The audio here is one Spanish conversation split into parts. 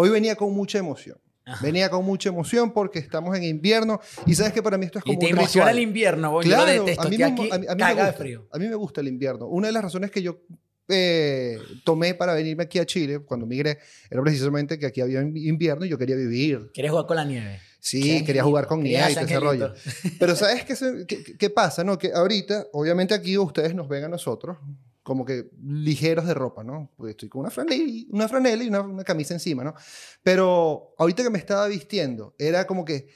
Hoy venía con mucha emoción. Venía con mucha emoción porque estamos en invierno y sabes que para mí esto es como y te un emociona ritual. el invierno. Claro, yo lo detesto. a mí, Estoy me, aquí, a mí- a mí me caga de gusta, frío. a mí me gusta el invierno. Una de las razones que yo eh, tomé para venirme aquí a Chile cuando migré era precisamente que aquí había invierno y yo quería vivir. ¿Quieres jugar con la nieve? Sí, quería jugar con nieve y todo ese rollo. Pero ¿sabes qué, se- qué, qué pasa? No? Que ahorita, obviamente aquí ustedes nos ven a nosotros como que ligeros de ropa, ¿no? Porque estoy con una franela, y- una franela y una, una camisa encima, ¿no? Pero ahorita que me estaba vistiendo, era como que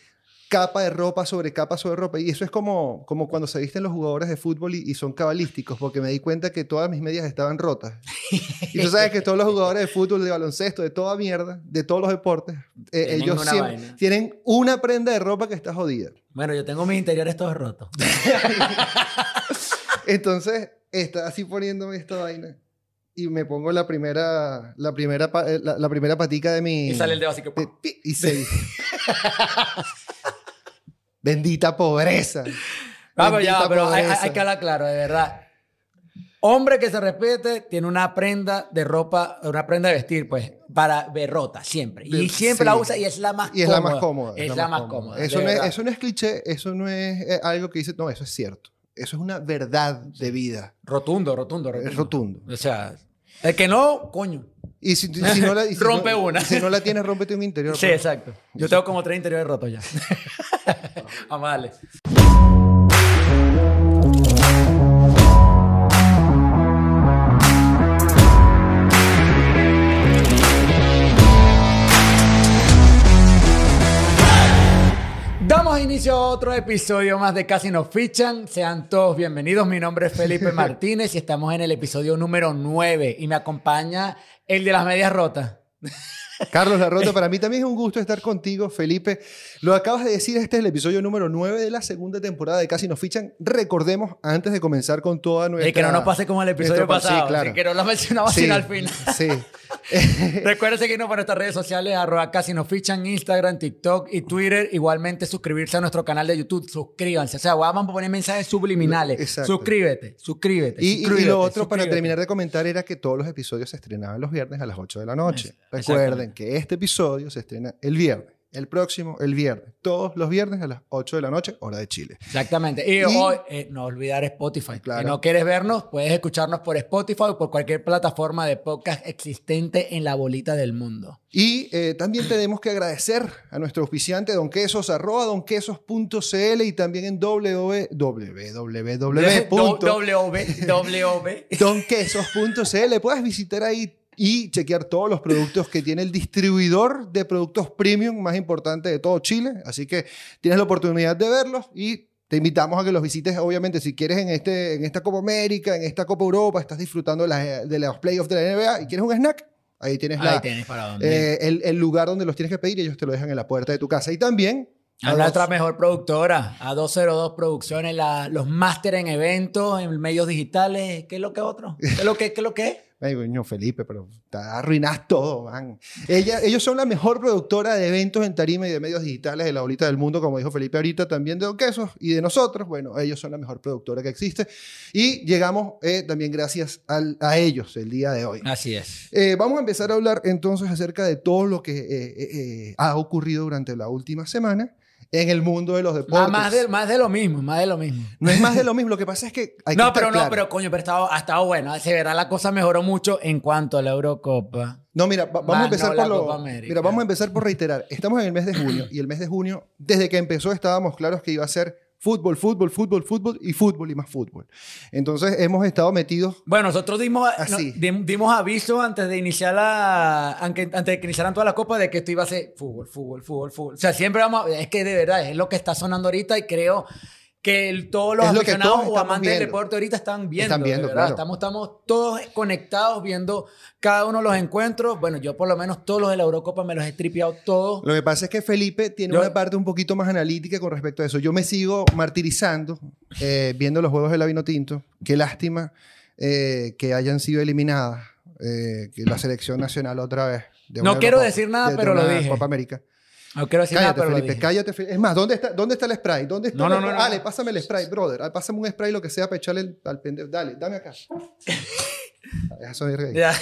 capa de ropa sobre capa sobre ropa. Y eso es como, como cuando se visten los jugadores de fútbol y, y son cabalísticos, porque me di cuenta que todas mis medias estaban rotas. Y tú sabes que todos los jugadores de fútbol, de baloncesto, de toda mierda, de todos los deportes, eh, ellos siempre vaina. tienen una prenda de ropa que está jodida. Bueno, yo tengo mis interiores todos rotos. Entonces, está así poniéndome esta vaina. Y me pongo la primera, la primera, eh, la, la primera patica de mi... Y sale el dedo así que... de- y se... Bendita pobreza. Vamos ya, Bendita pero hay, que hablar claro, de verdad. Hombre que se respete tiene una prenda de ropa, una prenda de vestir, pues, para berrota, siempre. Y siempre la usa y es la más Y es cómoda. la más cómoda. Es la más cómoda. Eso, no es, eso no es cliché, eso no es eh, algo que dice, no, eso es cierto. Eso es una verdad de vida. Rotundo, rotundo, rotundo. Es rotundo. O sea, el que no, coño. Y si, si no la, y si Rompe no- una. Si no la tienes, rómpete un interior. Sí, pues. exacto. Yo tengo como tres interiores rotos ya. Vamos a darle. Damos inicio a otro episodio más de Casi nos fichan. Sean todos bienvenidos. Mi nombre es Felipe Martínez y estamos en el episodio número 9 y me acompaña el de las medias rotas. Carlos Larrota, para mí también es un gusto estar contigo, Felipe. Lo acabas de decir, este es el episodio número 9 de la segunda temporada de Casi nos fichan. Recordemos, antes de comenzar con toda nuestra... Y que no nos pase como el episodio pasado. Sí, claro. que no lo mencionamos Sí, sino al final. Sí. Recuerden seguirnos por nuestras redes sociales, arroba casi nos fichan, Instagram, TikTok y Twitter. Igualmente suscribirse a nuestro canal de YouTube. Suscríbanse. O sea, vamos a poner mensajes subliminales. Exacto. Suscríbete, suscríbete. Y, lo otro, para terminar de comentar, era que todos los episodios se estrenaban los viernes a las 8 de la noche. Es- Recuerden que este episodio se estrena el viernes. El próximo, el viernes. Todos los viernes a las 8 de la noche, hora de Chile. Exactamente. Y, Y- hoy, eh, no olvidar Spotify. Claro. Si no quieres vernos, puedes escucharnos por Spotify o por cualquier plataforma de podcast existente en la bolita del mundo. Y eh, también tenemos que agradecer a nuestro auspiciante, Don Quesos, arroba donquesos.cl y también en www. W, W. donquesos.cl. Puedes visitar ahí y chequear todos los productos que tiene el distribuidor de productos premium más importante de todo Chile. Así que tienes la oportunidad de verlos y te invitamos a que los visites, obviamente, si quieres en, este, en esta Copa América, en esta Copa Europa, estás disfrutando de, las- de los playoffs de la NBA y quieres un snack, ahí tienes, Ahí la, tienes para dónde. eh, el, el lugar donde los tienes que pedir y ellos te lo dejan en la puerta de tu casa. Y también... A nuestra mejor productora, a 202 Producciones, la- los máster en eventos, en medios digitales. ¿Qué es lo que otro? ¿Qué es lo que, qué es lo que? Ay, coño, Felipe, pero te arruinas todo, man. Ella, ellos son la mejor productora de eventos en tarima y de medios digitales de la bolita del mundo, como dijo Felipe ahorita, también de Don Quesos y de nosotros. Bueno, ellos son la mejor productora que existe. Y llegamos eh, también gracias al- a ellos el día de hoy. Así es. Eh, vamos a empezar a hablar entonces acerca de todo lo que eh, eh, eh, ha ocurrido durante la última semana en el mundo de los Más, deportes. más, de, más de lo mismo, más de lo mismo. No es más de lo mismo, lo que pasa es que hay no, pero no, claro. pero coño, pero ha estado, ha estado bueno. Se verá la cosa mejoró mucho en cuanto a la Eurocopa. No, mira, va- vamos Más a empezar no por lo. Mira, vamos a empezar por reiterar. Estamos en el mes de junio y el mes de junio, desde que empezó, estábamos claros que iba a ser fútbol, fútbol, fútbol, fútbol y fútbol y más fútbol. Entonces hemos estado metidos. Bueno, nosotros dimos, Así. no, dimos aviso antes de iniciar la, antes de que iniciaran todas las copas de que esto iba a ser fútbol, fútbol, fútbol, fútbol. O sea, siempre vamos, a- es que de verdad es lo que está sonando ahorita y creo que el- todos los Es lo aficionados todos o amantes del viendo. deporte ahorita están viendo. Están viendo, de verdad. claro. Estamos, estamos todos conectados viendo cada uno de los encuentros. Bueno, yo por lo menos todos los de la Eurocopa me los he tripeado todos. Lo que pasa es que Felipe tiene Yo- una parte un poquito más analítica con respecto a eso. Yo me sigo martirizando eh, viendo los juegos de la Vinotinto. Qué lástima eh, que hayan sido eliminadas. eh, que la selección nacional otra vez. de No quiero decir nada, de- pero lo una dije. Copa América. No quiero decir Cállate, nada, pero lo Felipe, dije. cállate, Felipe. Es más, ¿dónde está, ¿dónde está el spray? ¿Dónde está No, el no, no, spray? no. Ale, pásame el spray, brother. Pásame un spray, lo que sea, para echarle al- al pendejo. Dale, dame acá. Ya soy rey. Ya.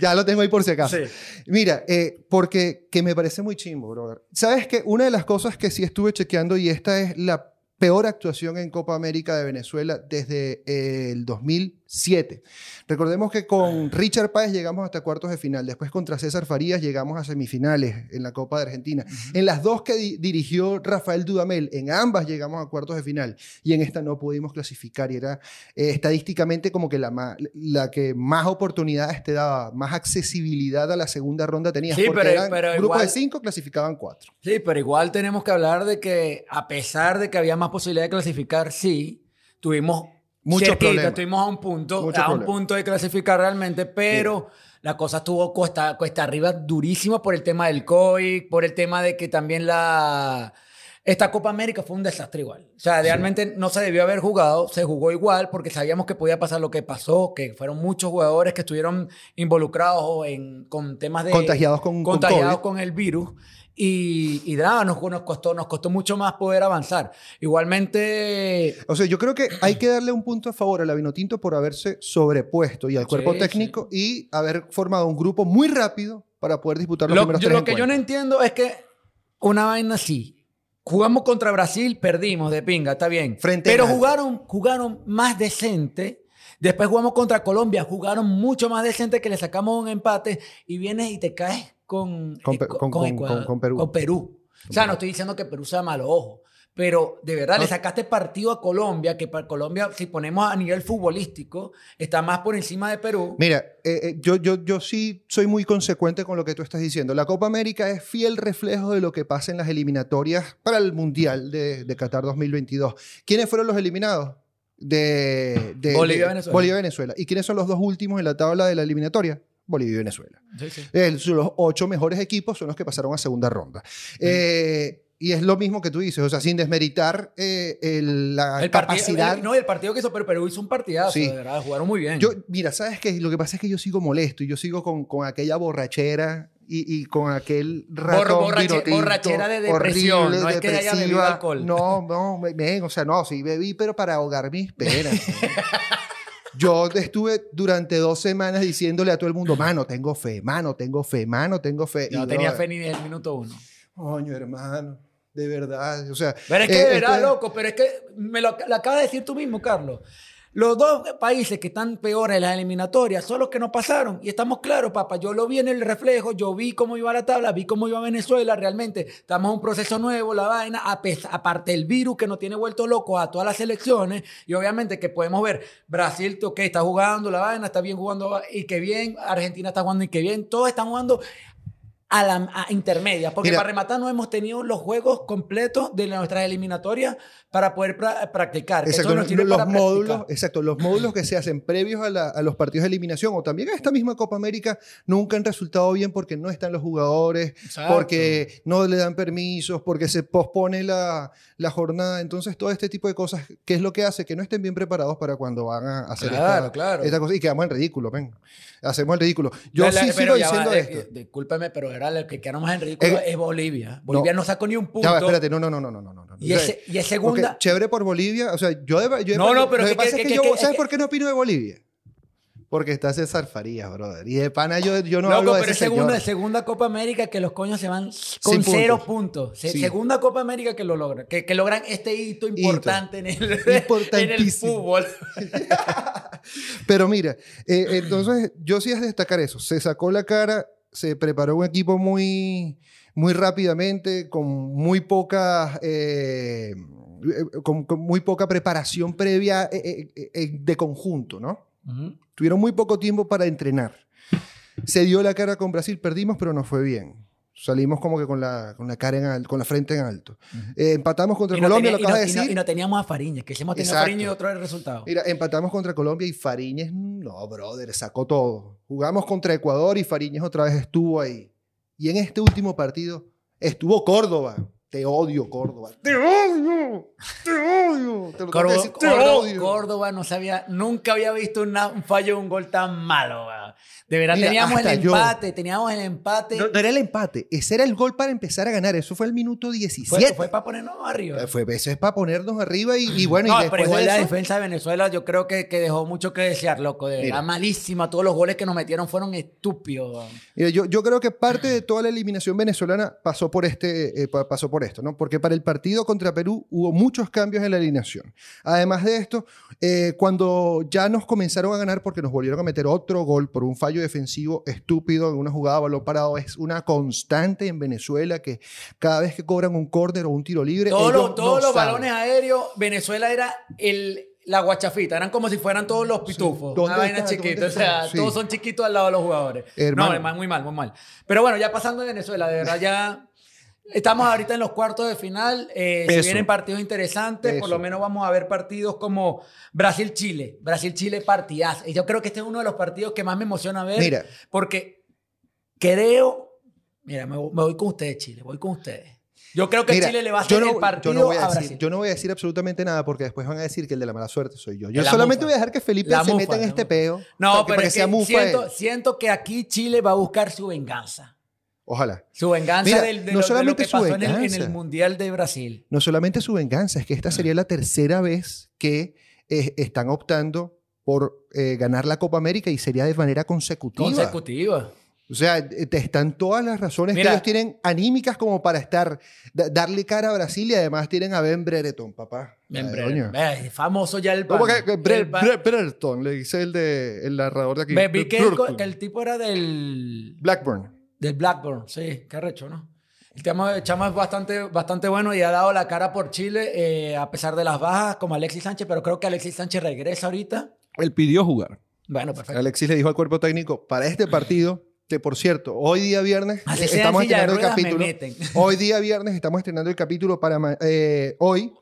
ya lo tengo ahí por si acaso. Sí. Mira, eh, porque que me parece muy chimbo, brother. ¿Sabes que Una de las cosas que sí estuve chequeando y esta es la peor actuación en Copa América de Venezuela desde eh, el 2007. Recordemos que con Richard Páez llegamos hasta cuartos de final, después contra César Farías llegamos a semifinales en la Copa de Argentina. En las dos que di- dirigió Rafael Dudamel, en ambas llegamos a cuartos de final y en esta no pudimos clasificar y era eh, estadísticamente como que la, que más oportunidades te daba, más accesibilidad a la segunda ronda tenías. Sí, porque pero- eran pero grupos igual- de cinco clasificaban cuatro. Sí, pero igual tenemos que hablar de que a pesar de que había más posibilidad de clasificar, sí, tuvimos Muchos cerquita, problemas. estuvimos a un punto, Muchos a un problemas. punto de clasificar realmente, pero la cosa estuvo cuesta, cuesta arriba durísima por el tema del COVID, por el tema de que también la esta Copa América fue un desastre igual. O sea, realmente no se debió haber jugado, se jugó igual porque sabíamos que podía pasar lo que pasó, que fueron muchos jugadores que estuvieron involucrados en, con temas de Contagiados con, con contagiados con el virus. Y, y nada, nos, nos, costó, nos costó mucho más poder avanzar. Igualmente, O sea, yo creo que hay que darle un punto a favor a la Vinotinto por haberse sobrepuesto y al cuerpo Sí, técnico y haber formado un grupo muy rápido para poder disputar los lo, primeros yo- tres lo que yo no entiendo es que una vaina así. Jugamos contra Brasil, perdimos de pinga, está bien. Frente Pero jugaron, jugaron más decente. Después jugamos contra Colombia, jugaron mucho más decente que le sacamos un empate y vienes y te caes con, Con eh, con- con- Ecuador- con- con Perú. Con Perú. O sea, no estoy diciendo que Perú sea malo, ojo. Pero de verdad, le sacaste partido a Colombia, que para Colombia, si ponemos a nivel futbolístico, está más por encima de Perú. Mira, eh, eh, yo, yo, yo sí soy muy consecuente con lo que tú estás diciendo. La Copa América es fiel reflejo de lo que pasa en las eliminatorias para el Mundial de, de Qatar 2022. ¿Quiénes fueron los eliminados? De, de- Bolivia, Venezuela. Bolivia, Venezuela. ¿Y quiénes son los dos últimos en la tabla de la eliminatoria? Bolivia y Venezuela. Sí, sí. El- los ocho mejores equipos son los que pasaron a segunda ronda. Eh, y es lo mismo que tú dices, o sea, sin desmeritar eh, el- la El capacidad. el- no, el partido que hizo Perú, Perú hizo un partidazo, Sí. de verdad, jugaron muy bien. Yo, mira, ¿sabes qué? Lo que pasa es que yo sigo molesto y yo sigo con, con aquella borrachera y, y con aquel ratón borrache- borrachera de depresión, horrible, no es que haya bebido alcohol. No, no, men, o sea, no, sí bebí, pero para ahogar mis penas. Yo estuve durante dos semanas diciéndole a todo el mundo, mano, tengo fe, mano, tengo fe, mano, tengo fe. Yo no tenía fe ni desde el minuto uno. Coño, hermano, de verdad. O sea, Pero es que eh, de verdad, esto es- loco, pero es que me lo, lo acabas de decir tú mismo, Carlos. Los dos países que están peores en las eliminatorias son los que no pasaron. Y estamos claros, papá. Yo lo vi en el reflejo, yo vi cómo iba la tabla, vi cómo iba Venezuela. Realmente estamos en un proceso nuevo, la vaina. a pes- aparte el virus que nos tiene vuelto locos a todas las selecciones. Y obviamente que podemos ver Brasil, ok, está jugando la vaina, está bien jugando y que bien. Argentina está jugando y que bien. Todos están jugando a la a intermedia. Porque Mira. para rematar no hemos tenido los juegos completos de nuestras eliminatorias para poder pra- practicar. Exacto, los para módulos, practicar. exacto, los módulos que se hacen previos a, la- a los partidos de eliminación o también a esta misma Copa América nunca han resultado bien porque no están los jugadores, Exacto. porque no le dan permisos, porque se pospone la, la jornada. Entonces, todo este tipo de cosas, ¿qué es lo que hace? Que no estén bien preparados para cuando van a hacer Claro, esta, claro. esta cosa y quedamos en ridículo, ven. Hacemos el ridículo. Yo La- sí sigo va, diciendo eh, esto. eh, discúlpeme, pero el que quedamos en ridículo Eh, es Bolivia. Bolivia no, sacó ni un punto. Ya espérate, no, no, no, no, no, no. no. Y es, y es segunda. chévere por Bolivia. O sea, yo, yo No, no, pero Lo que que- pasa que- es que, yo, ¿sabes por qué no opino de Bolivia? Porque está César Farías, brother. Y de pana yo, yo no Loco, hablo de pero es segunda, segunda Copa América que los coños se van con Sin cero puntos. Se- Sí. Segunda Copa América que lo logran. Que, que logran este hito importante en, el, en el fútbol. Pero mira, eh, entonces yo sí es destacar eso. Se sacó la cara, se preparó un equipo muy, muy rápidamente, con muy poca, eh, eh, con, con muy poca preparación previa eh, de conjunto, ¿no? Tuvieron muy poco tiempo para entrenar. Se dio la cara con Brasil, perdimos, pero no fue bien. Salimos como que con la, con la cara en alto, con la frente en alto. Eh, empatamos contra no, Colombia, tenía- lo acabas y de no- y no- decir. y no teníamos a Fariñez, que si hemos tenido a. Fariñez y otro era el resultado. Mira, empatamos contra Colombia y Fariñez, no, brother, sacó todo. Jugamos contra Ecuador y Fariñez otra vez estuvo ahí. Y en este último partido estuvo Córdoba. Te odio, Córdoba. Te odio. Te odio. Te lo Córdoba, decir, te Córdoba- odio. Córdoba no sabía, nunca había visto una- un fallo un gol tan malo. weón. De verdad Mira, teníamos el yo. empate, teníamos el empate. No, no era el empate, ese era el gol para empezar a ganar. Eso fue el minuto fue, 17. fue para ponernos arriba. Fue, eso es para ponernos arriba y, y bueno, no, y pero después igual de la eso, defensa de Venezuela yo creo que, que dejó mucho que desear, loco. De Mira. verdad, malísima. Todos los goles que nos metieron fueron estúpidos. Mira, yo, yo creo que parte de toda la eliminación venezolana pasó por, este, eh, pa- pasó por esto, ¿no? Porque para el partido contra Perú hubo muchos cambios en la alineación. Además de esto, eh, cuando ya nos comenzaron a ganar porque nos volvieron a meter otro gol por un fallo defensivo estúpido en una jugada a balón parado, es una constante en Venezuela que cada vez que cobran un córner o un tiro libre, Todos los, todos no los saben. balones aéreos, Venezuela era el, la guachafita. Eran como si fueran todos los pitufos. ¿Dónde Una vaina chiquita. ¿Dónde O sea? Sí. todos son chiquitos al lado de los jugadores. Hermano. No, muy mal, muy mal. Pero bueno, ya pasando de Venezuela, de verdad ya... Estamos ahorita en los cuartos de final. eh, se vienen partidos interesantes. Por lo menos vamos a ver partidos como Brasil-Chile. Brasil-Chile partidazo. Y yo creo que este es uno de los partidos que más me emociona ver. Mira. Porque creo. Mira, me, me voy con ustedes, Chile. Voy con ustedes. Yo creo que Mira, Chile le va a hacer no- el partido yo no voy a, a decir, Brasil. Yo no voy a decir absolutamente nada porque después van a decir que el de la mala suerte soy yo. Yo La solamente mufa. voy a dejar que Felipe La se mufa, meta en este mufa. peo. No, que- pero para es que que siento que aquí Chile va a buscar su venganza. Ojalá. Su venganza Mira, del- de, no lo, de lo solamente que su pasó en el, en venganza. el Mundial de Brasil. No solamente su venganza, es que esta sería la tercera vez que eh, están optando por eh, ganar la Copa América y sería de manera consecutiva. Consecutiva. O sea, te están todas las razones Mira. que ellos tienen anímicas como para estar, da- darle cara a Brasil y además tienen a Ben Brereton, papá. Bien, Ay, Bre- coño. Ve, es famoso ya el ¿Cómo pan. que Bre- pan. Bre- Brereton? Le dice el, de, el narrador de aquí. Ve, vi que el, Brereton. que el tipo era del, Blackburn. Del Blackburn. Sí, qué arrecho, ¿no? El chamo, el chamo es bastante, bastante bueno y ha dado la cara por Chile eh, a pesar de las bajas como Alexis Sánchez, pero creo que Alexis Sánchez regresa ahorita. Él pidió jugar. Bueno, perfecto. Alexis le dijo al cuerpo técnico, para este partido, que por cierto, hoy día viernes Así eh, estamos de estrenando el capítulo. Hoy día viernes estamos estrenando el capítulo para eh, hoy.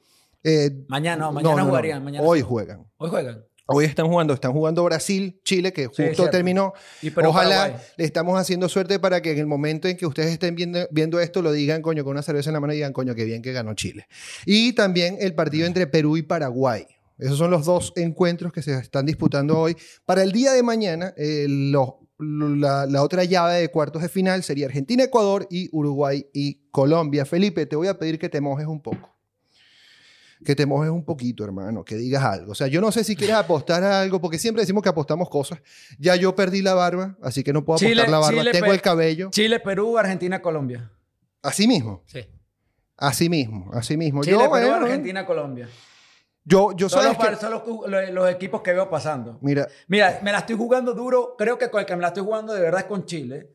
eh, Mañana, no, mañana no, jugarían. Mañana hoy juegan. Hoy juegan. Hoy están jugando, están jugando Brasil, Chile, que justo terminó. Y Perú, Ojalá Paraguay. le estamos haciendo suerte para que en el momento en que ustedes estén viendo, viendo esto lo digan, coño, con una cerveza en la mano y digan, coño, qué bien que ganó Chile. Y también el partido entre Perú y Paraguay. Esos son los dos encuentros que se están disputando hoy. Para el día de mañana, eh, los- la, la otra llave de cuartos de final sería Argentina-Ecuador y Uruguay y Colombia. Felipe, te voy a pedir que te mojes un poco. Que te mojes un poquito, hermano, que digas algo. O sea, yo no sé si quieres apostar a algo, porque siempre decimos que apostamos cosas. Ya yo perdí la barba, así que no puedo apostar Chile- la barba. Chile, Tengo pe- el cabello. Chile, Perú, Argentina, Colombia. Así mismo, Sí. así mismo, así mismo. Chile, yo, Perú, bueno, Argentina, Colombia. yo, yo Son, sabes los, que... son los, los- los equipos que veo pasando. Mira, Mira, me la estoy jugando duro. Creo que con el que me la estoy jugando de verdad es con Chile.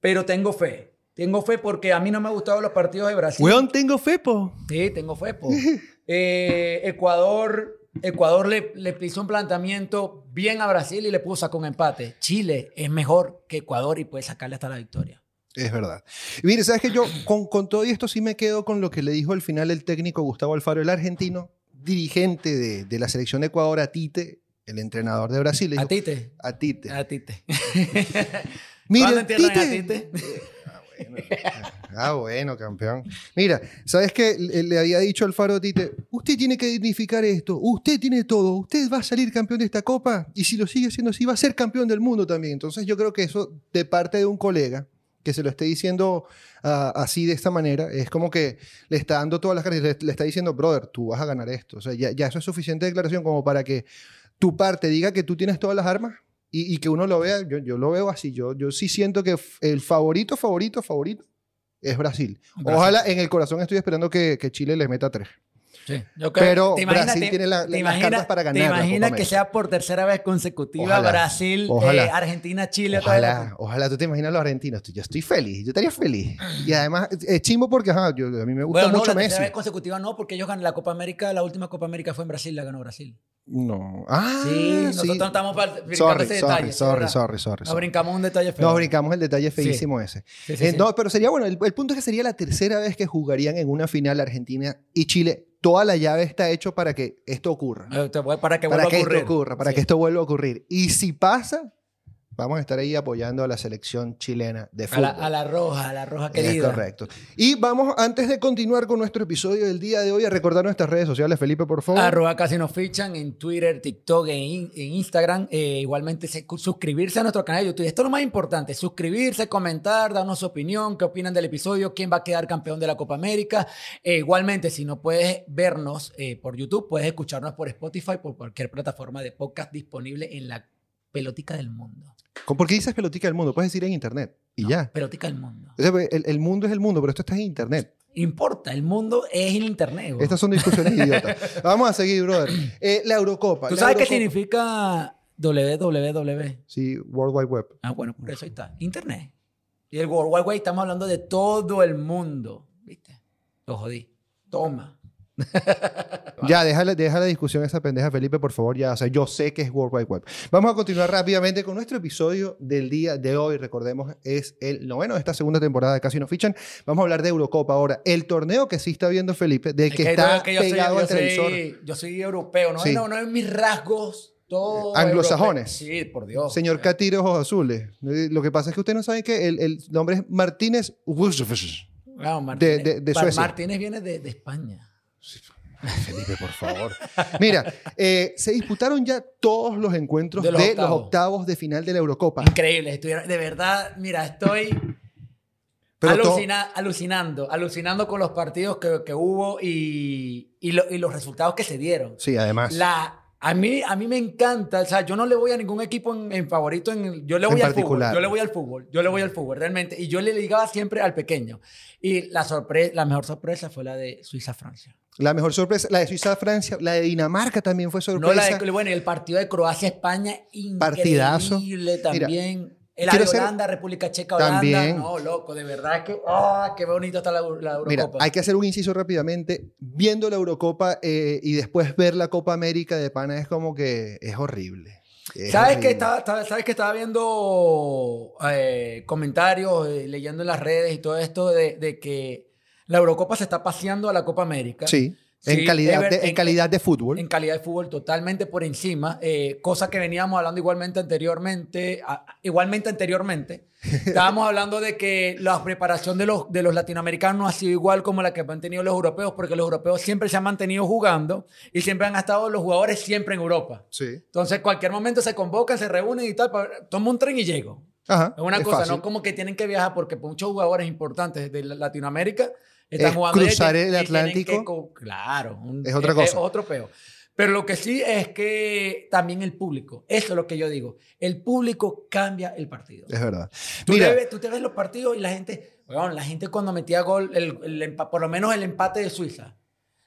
Pero tengo fe. Tengo fe porque a mí no me han gustado los partidos de Brasil. Weón, tengo fe, po. Sí, tengo fe, po. Eh, Ecuador, Ecuador le, le hizo un planteamiento bien a Brasil y le puso un empate. Chile es mejor que Ecuador y puede sacarle hasta la victoria. Es verdad. Y mire, ¿sabes que Yo con, con todo esto sí me quedo con lo que le dijo al final el técnico Gustavo Alfaro, el argentino, dirigente de, de la selección de Ecuador, a Tite, el entrenador de Brasil. le ¿A dijo, Tite? A Tite. A Tite. Mire, ¿Cuándo entierran a Tite. Ah, bueno, campeón. Mira, ¿sabes qué? Le, había dicho Alfaro a Tite, usted tiene que dignificar esto, usted tiene todo, usted va a salir campeón de esta copa y si lo sigue haciendo así va a ser campeón del mundo también. Entonces yo creo que eso de parte de un colega que se lo esté diciendo ah, así de esta manera, es como que le está dando todas las cartas, le, le está diciendo, brother, tú vas a ganar esto. O sea, ya, ya eso es suficiente declaración como para que tu parte diga que tú tienes todas las armas y, y que uno lo vea, yo, yo lo veo así, yo, yo sí siento que el favorito, favorito, favorito es Brasil. Brasil. Ojalá en el corazón estoy esperando que, que Chile le meta tres. Sí, yo creo- Pero ¿te imaginas- Brasil te- tiene la- te las cartas para ganar ¿Te la imaginas que sea por tercera vez consecutiva Ojalá, Brasil, ojalá. eh, Argentina, Chile? Ojalá, ojalá tú te imaginas los argentinos. Yo estoy feliz, yo estaría feliz. Y además, es chimbo porque ajá, yo- a mí me gusta Bueno, no, mucho la tercera Messi. vez consecutiva no, porque ellos ganan la Copa América, la última Copa América fue en Brasil, la ganó Brasil. No. Ah, Sí, nosotros no estamos para brincando Sorry, ese sorry, detalle. sí, sorry, sorry, sorry, Nos brincamos un detalle feo. Nos brincamos el detalle feísimo ese. Sí, sí, Eh, sí. No, pero sería bueno. El, el punto es que sería la tercera vez que jugarían en una final Argentina y Chile. Toda la llave está hecho para que esto ocurra. Eh, Para que para vuelva que a ocurrir. esto ocurra, para Sí. que esto vuelva a ocurrir. Y si pasa, vamos a estar ahí apoyando a la selección chilena de A fútbol. la, a la roja, a la roja Es querida. correcto. Y vamos, antes de continuar con nuestro episodio del día de hoy, a recordar nuestras redes sociales, Felipe, por favor. Arroba casi nos fichan en Twitter, TikTok, en, in- en Instagram. Eh, igualmente se- suscribirse a nuestro canal de YouTube. Esto es lo más importante. Suscribirse, comentar, darnos su opinión, qué opinan del episodio, quién va a quedar campeón de la Copa América. Eh, igualmente, si no puedes vernos eh, por YouTube, puedes escucharnos por Spotify, por cualquier plataforma de podcast disponible en la pelotica del mundo. ¿Con- ¿Por qué dices pelotica del mundo? Puedes decir en internet y ya. Pelotica del mundo. O sea, el, el mundo es el mundo, pero esto está en internet. Importa, el mundo es el internet. Estas son discusiones idiotas. Vamos a seguir, brother. Eh, la Eurocopa. ¿Tú la sabes qué significa www? Sí, World Wide Web. Ah, bueno, por eso ahí está. Internet. Y el World Wide Web estamos hablando de todo el mundo. ¿Viste? Lo jodí. Toma. Ya, deja la, deja la discusión esa pendeja, Felipe, por favor. Ya, o sea, yo sé que es World Wide Web. Vamos a continuar rápidamente con nuestro episodio del día de hoy. Recordemos, es el noveno de esta segunda temporada de Casi No Fichan. Vamos a hablar de Eurocopa ahora. El torneo que sí está viendo Felipe, del Es que, que está que yo soy- pegado yo al televisor. soy- yo soy europeo, ¿no? Sí. No, no es mis rasgos. Todo Anglosajones. europeo. Sí, por Dios. Señor Catire Ojos Azules. Eh, Lo que pasa es que usted no sabe que el, el nombre es Martínez Martínez, de- Suecia. Martínez viene de, de España. Felipe, por favor. Mira, eh, se disputaron ya todos los encuentros de De los, los octavos. de final de la Eurocopa. Increíble. Estuvieron, de verdad, mira, estoy alucinando, alucinando con los partidos que, que hubo y, y, lo- y los resultados que se dieron. Sí, además. La, a, mí, a mí me encanta, o sea, yo no le voy a ningún equipo en, en favorito, en, yo le En voy al particular. fútbol, yo le voy al fútbol, yo le voy al fútbol, realmente. Y yo le ligaba siempre al pequeño. Y la, sorpresa, la mejor sorpresa fue la de Suiza-Francia. La mejor sorpresa, la de Suiza-Francia, la de Dinamarca también fue sorpresa. No la de, bueno, el partido de Croacia-España, Partidazo. increíble también. el quiero de hacer- Holanda, República Checa, Holanda. También. No, loco, de verdad que, ah, qué bonito está la, la Eurocopa. Mira, hay que hacer un inciso rápidamente. Viendo la Eurocopa eh, y después ver la Copa América de Pana es como que es horrible. Es ¿Sabes horrible. que, estaba, estaba- ¿Sabes que estaba viendo eh, comentarios, eh, leyendo en las redes y todo esto de, de que la Eurocopa se está paseando a la Copa América? Sí, Sí, en, calidad de, en en- calidad de fútbol. En calidad de fútbol totalmente por encima, eh, cosa que veníamos hablando igualmente anteriormente, a- igualmente anteriormente. Estábamos hablando de que la preparación de los, de los latinoamericanos no ha sido igual como la que han tenido los europeos, porque los europeos siempre se han mantenido jugando y siempre han estado los jugadores siempre en Europa. sí. Entonces, cualquier momento se convocan, se reúnen y tal. Tomo un tren y llego. Ajá. Es una es cosa, fácil. no como que tienen que viajar porque muchos jugadores importantes de la- Latinoamérica están Es jugando. cruzar el Atlántico. que claro. un- Es otra cosa. Es otro peo. Pero lo que sí es que también el público, eso es lo que yo digo, el público cambia el partido. Es verdad. Tú, Mira, te ves, tú te ves los partidos y la gente, la gente cuando metía gol, el, el por lo menos el empate de Suiza,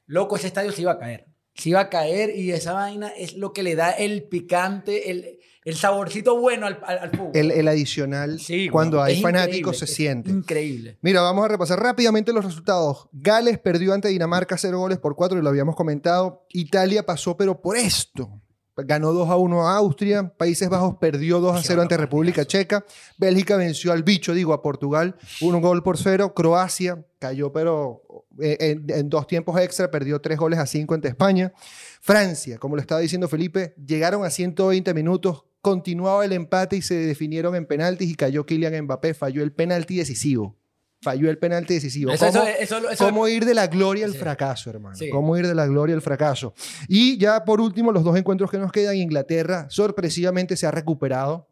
loco, ese estadio se iba a caer. Se iba a caer y esa vaina es lo que le da el picante, el, el saborcito bueno al, al, al fútbol. el, el adicional, Sí, cuando hay fanáticos, se siente. Increíble. Mira, vamos a repasar rápidamente los resultados. Gales perdió ante Dinamarca 0 goles por 4 y lo habíamos comentado. Italia pasó, pero por esto. Ganó 2 a 1 a Austria. Países Bajos perdió 2 a Qué 0 ante República. Checa. Bélgica venció al bicho, digo, a Portugal. Un gol por 0. Croacia cayó, pero eh, en, en dos tiempos extra perdió 3 goles a 5 ante España. Francia, como lo estaba diciendo Felipe, llegaron a 120 minutos. Continuaba el empate y se definieron en penaltis y cayó Kylian Mbappé. Falló el penalti decisivo. Falló el penalti decisivo. Eso, ¿Cómo, eso, eso, eso- cómo ir de la gloria al Sí. fracaso, hermano? Sí. ¿Cómo ir de la gloria al fracaso? Y ya por último, los dos encuentros que nos quedan, Inglaterra sorpresivamente se ha recuperado.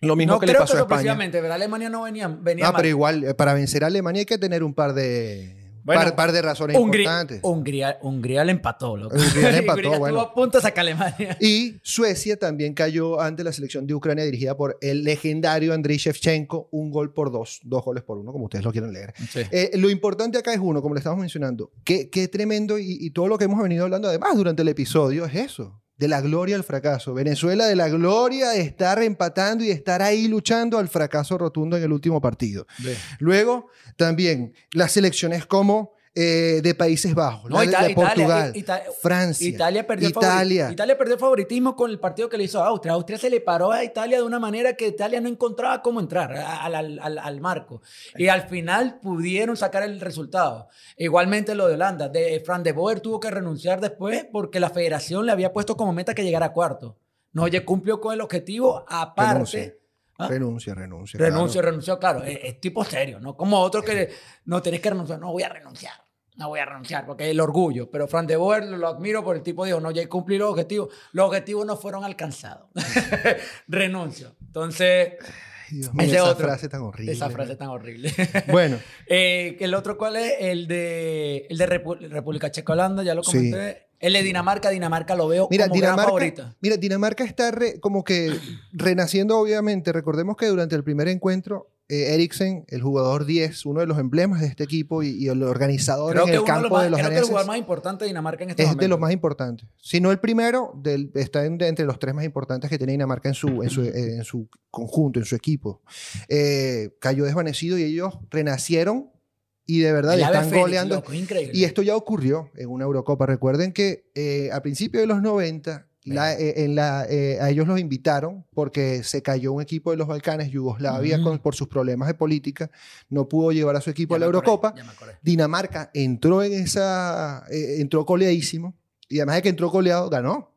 Lo mismo no que le pasó que a España. sorpresivamente, ¿verdad? Alemania no venía, venía Ah, mal. pero igual, eh, para vencer a Alemania hay que tener un par de, Bueno, par, par de razones Hungría, importantes. Hungría, Hungría le empató, loco. Hungría le empató, Hungría bueno. estuvo a punto de sacar a Alemania. Y Suecia también cayó ante la selección de Ucrania dirigida por el legendario Andriy Shevchenko, un gol por dos, dos goles por uno, como ustedes lo quieren leer. Eh, lo importante acá es uno, como le estamos mencionando, qué, qué tremendo y, y todo lo que hemos venido hablando además durante el episodio es eso, de la gloria al fracaso. Venezuela de la gloria de estar empatando y de estar ahí luchando al fracaso rotundo en el último partido. Luego, también las selecciones como eh, de Países Bajos, No, la de- Ita- de Portugal, Francia, Italia perdió, Italia. Italia perdió favoritismo con el partido que le hizo a Austria. Austria se le paró a Italia de una manera que Italia no encontraba cómo entrar al, al- al- al marco. Y al final pudieron sacar el resultado. Igualmente lo de Holanda. De, Fran de Boer tuvo que renunciar después porque la federación le había puesto como meta que llegara a cuarto. No, cumplió con el objetivo. Renuncia. Aparte, ¿Ah? Renuncia, renuncia. Renuncio, claro. renunció, claro. Es, es tipo serio, ¿no? Como otro que no tenés que renunciar. No voy a renunciar. No voy a renunciar porque el orgullo. Pero Fran de Boer lo admiro por el tipo dijo, no, ya cumplí los objetivos. Los objetivos no fueron alcanzados. Renuncio. Entonces, Dios mío, esa otro. frase tan horrible. esa frase tan horrible. Bueno, Eh, ¿El otro cuál es? El de, el de Repu- República Checa Holanda, ya lo Sí. El de Dinamarca, Dinamarca lo veo mira, como gran Dinamarca, favorita. mira, Dinamarca está re- como que renaciendo, obviamente. Recordemos que durante el primer encuentro, eh, Eriksen, el jugador 10, uno de los emblemas de este equipo y, y el organizador Creo en el uno de los campo más- de los creo que el jugador más importante de Dinamarca en este es momento. de los más importantes. Si no el primero, del- está en- de entre los tres más importantes que tiene Dinamarca en su, en su, en su conjunto, en su equipo. Eh, cayó desvanecido y ellos renacieron y de verdad están goleando. loco. Y esto ya ocurrió en una Eurocopa. Recuerden que eh, a principios de los 90, la- eh, en la, eh, a ellos los invitaron porque se cayó un equipo de los Balcanes, Yugoslavia, con- por sus problemas de política, no pudo llevar a su equipo Ya a la Eurocopa. Dinamarca entró en esa, entró coleadísimo y además de que entró coleado, ganó.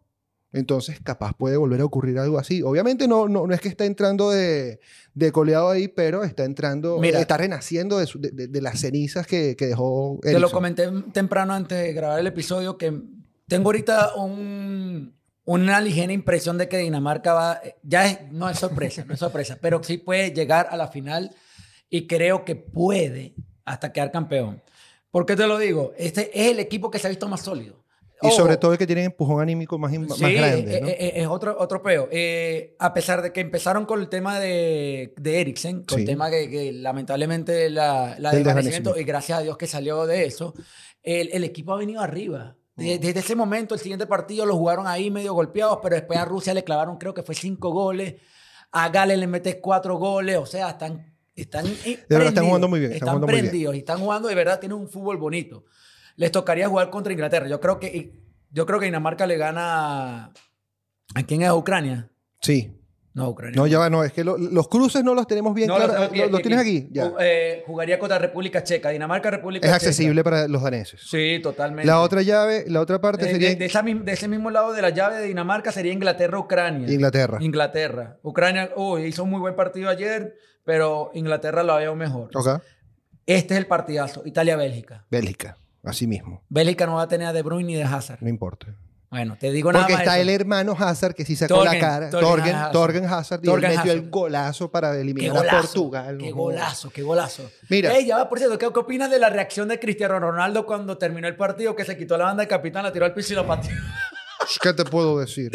Entonces, capaz puede volver a ocurrir algo así. Obviamente no, no, no es que está entrando de, de coleado ahí, pero está entrando, Mira. está renaciendo de, su- de- las cenizas que, que dejó Te lo comenté temprano antes de grabar el episodio que tengo ahorita un, una ligera impresión de que Dinamarca va, ya es- no es sorpresa, no es sorpresa, pero sí puede llegar a la final y creo que puede hasta quedar campeón. ¿Por qué te lo digo? Este es el equipo que se ha visto más sólido. Y Ojo, sobre todo el que tiene empujón anímico más, grande. eh, ¿no? eh, es otro, otro peo. Eh, a pesar de que empezaron con el tema de, de Eriksen, con Sí. el tema que, que lamentablemente la, la Del desvanecimiento, y gracias a Dios que salió de eso, el, el equipo ha venido arriba. Mm. De- Desde ese momento, el siguiente partido lo jugaron ahí medio golpeados, pero después a Rusia le clavaron, creo que fue cinco goles. A Gales le metes cuatro goles. O sea, están. Están de verdad, están jugando muy bien, están Están, jugando muy bien. prendidos y están jugando de verdad. Tienen un fútbol bonito. Les tocaría jugar contra Inglaterra. Yo creo que, yo creo que Dinamarca le gana. ¿A quién es? ¿A Ucrania? Sí. No, Ucrania. No, ya va, no, es que lo- los cruces no los tenemos bien No, claros. lo tengo ¿Lo, aquí, lo aquí, tienes aquí. Ya. Eh, jugaría contra República Checa. Dinamarca, República es Checa. accesible para los daneses. Sí, totalmente. La otra llave, la otra parte Eh, sería de, de esa misma- de ese mismo lado de la llave de Dinamarca sería Inglaterra-Ucrania. Inglaterra. Inglaterra. Ucrania, uy, hizo un muy buen partido ayer, pero Inglaterra lo veo mejor. Ok. Este es el partidazo. Italia-Bélgica. Bélgica, así mismo. Bélgica no va a tener a De Bruyne ni de Hazard. No importa. Bueno, te digo nada Porque más está eso. el hermano Hazard que sí sacó la cara. Torgen Torgen, Hazard. Torgen Hazard. Y él metió Hazard. el golazo para eliminar golazo. a Portugal. Qué golazo, qué golazo. Mira. Ey, ya va, por cierto, ¿qué, qué opinas de la reacción de Cristiano Ronaldo cuando terminó el partido? Que se quitó la banda de capitán, la tiró al piso y la pateó. ¿Qué te puedo decir?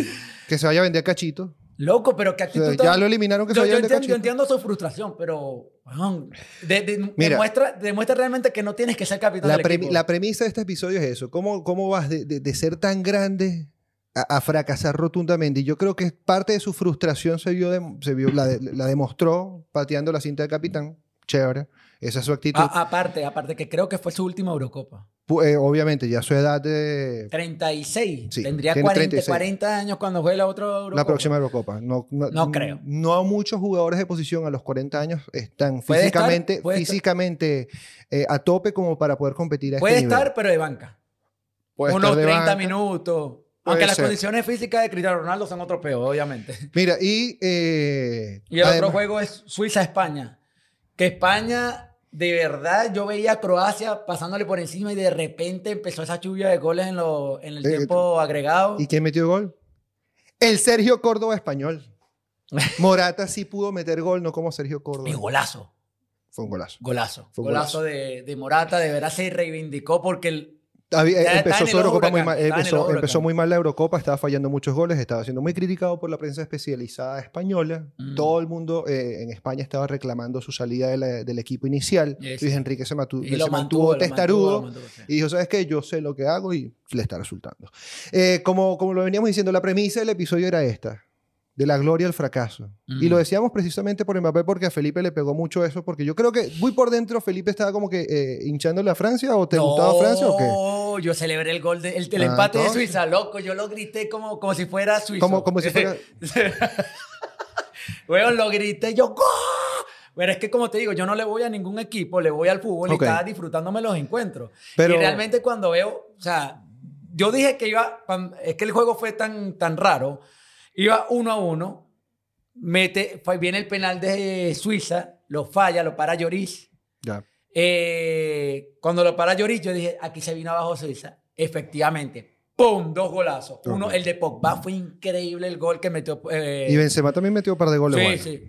Que se vaya a vender cachito. Loco, pero que O actitud sea, tan- ya lo eliminaron que yo, yo entiendo, yo entiendo su frustración, pero weón, de- de- Mira. demuestra, demuestra realmente que no tienes que ser capitán La, del premi- equipo. la premisa de este episodio es eso. ¿Cómo, cómo vas de, de- ser tan grande a, a fracasar rotundamente? Y yo creo que parte de su frustración se vio, se vio la, la demostró pateando la cinta de capitán. Chévere. Esa es su actitud. A- aparte, aparte que creo que fue su última Eurocopa. Eh, obviamente, ya su edad de 36. Sí, Tendría tiene 40, 36. 40 años cuando juegue la otra Eurocopa. la próxima Eurocopa. No, no, No creo. No muchos jugadores de posición a los 40 años están Puede físicamente, puede estar. físicamente eh, a tope como para poder competir a Puede este nivel. estar, pero de banca. Puede Unos estar de 30 banca. minutos. Puede Aunque las condiciones físicas de Cristiano Ronaldo son otro peor, obviamente. Mira, y... eh, Y el otro juego es Suiza-España. Que España, de verdad, yo veía a Croacia pasándole por encima y de repente empezó esa lluvia de goles en, lo- en el Eh, tiempo agregado. ¿Y quién metió gol? El Sergio Córdoba español. Morata sí pudo meter gol, no como Sergio Córdoba. Y golazo, Fue un golazo. golazo. Fue un golazo de, de Morata, de verdad se reivindicó porque el, Había- está empezó su Eurocopa Huracán, muy mal. Empezó, empezó muy la Eurocopa, estaba fallando muchos goles, estaba siendo muy criticado por la prensa especializada española. Mm. Todo el mundo eh, en España estaba reclamando su salida de la- del equipo inicial. Yes. Luis Enrique se, matu- mantuvo, lo testarudo. mantuvo, lo mantuvo, sí. Y dijo, ¿sabes qué? Yo sé lo que hago y le está resultando. Eh, como, como lo veníamos diciendo, la premisa del episodio era esta, de la gloria al fracaso. Mm. Y lo decíamos precisamente por Mbappé porque a Felipe le pegó mucho eso, porque yo creo que muy por dentro Felipe estaba como que eh, hinchándole a Francia o te gustaba Francia o qué. No, yo celebré el gol, de, el, el Ah, empate de entonces. Suiza, loco. Yo lo grité como, como si fuera suizo. Como, como si fuera... Weón, lo grité yo. ¡Gol! Pero es que, como te digo, yo no le voy a ningún equipo, le voy al fútbol Ok. y estaba disfrutándome los encuentros. Pero- Y realmente cuando veo, o sea, yo dije que iba, es que el juego fue tan, tan raro, iba uno a uno mete, fue- viene el penal de Suiza, lo falla, lo para Lloris. Ya. Eh, cuando lo para Lloris, yo dije, aquí se vino abajo Suiza. Efectivamente, ¡pum! Dos golazos. Uno, el de Pogba, fue increíble el gol que metió. eh, Y Benzema también metió un par de goles. Sí, sí.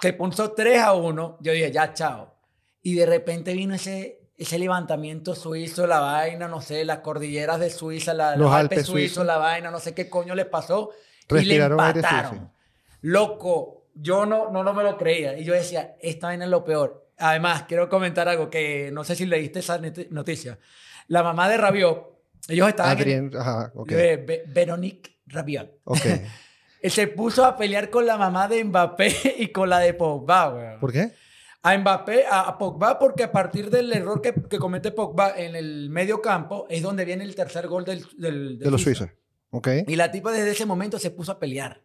Se puso 3 a 1. Yo dije, ya, chao. Y de repente vino ese, ese levantamiento suizo, la vaina, no sé, las cordilleras de Suiza, la- Los los, Alpes Alpes suizos, suizos. la vaina, no sé qué coño les pasó. Respiraron y le aire empataron. suizo. Loco, yo no, no, no me lo creía. Y yo decía, esta vaina es lo peor. Además, quiero comentar algo que no sé si leíste esa noti- noticia. La mamá de Rabiot, ellos estaban en... Adrien, ajá, ok. eh, Ve- Veronique Rabiot. ok. Se puso a pelear con la mamá de Mbappé y con la de Pogba, weón. ¿Por qué? A Mbappé, a, a Pogba, porque a partir del error que, que comete Pogba en el medio campo es donde viene el tercer gol del, del- De los suizos. Ok. Y la tipa desde ese momento se puso a pelear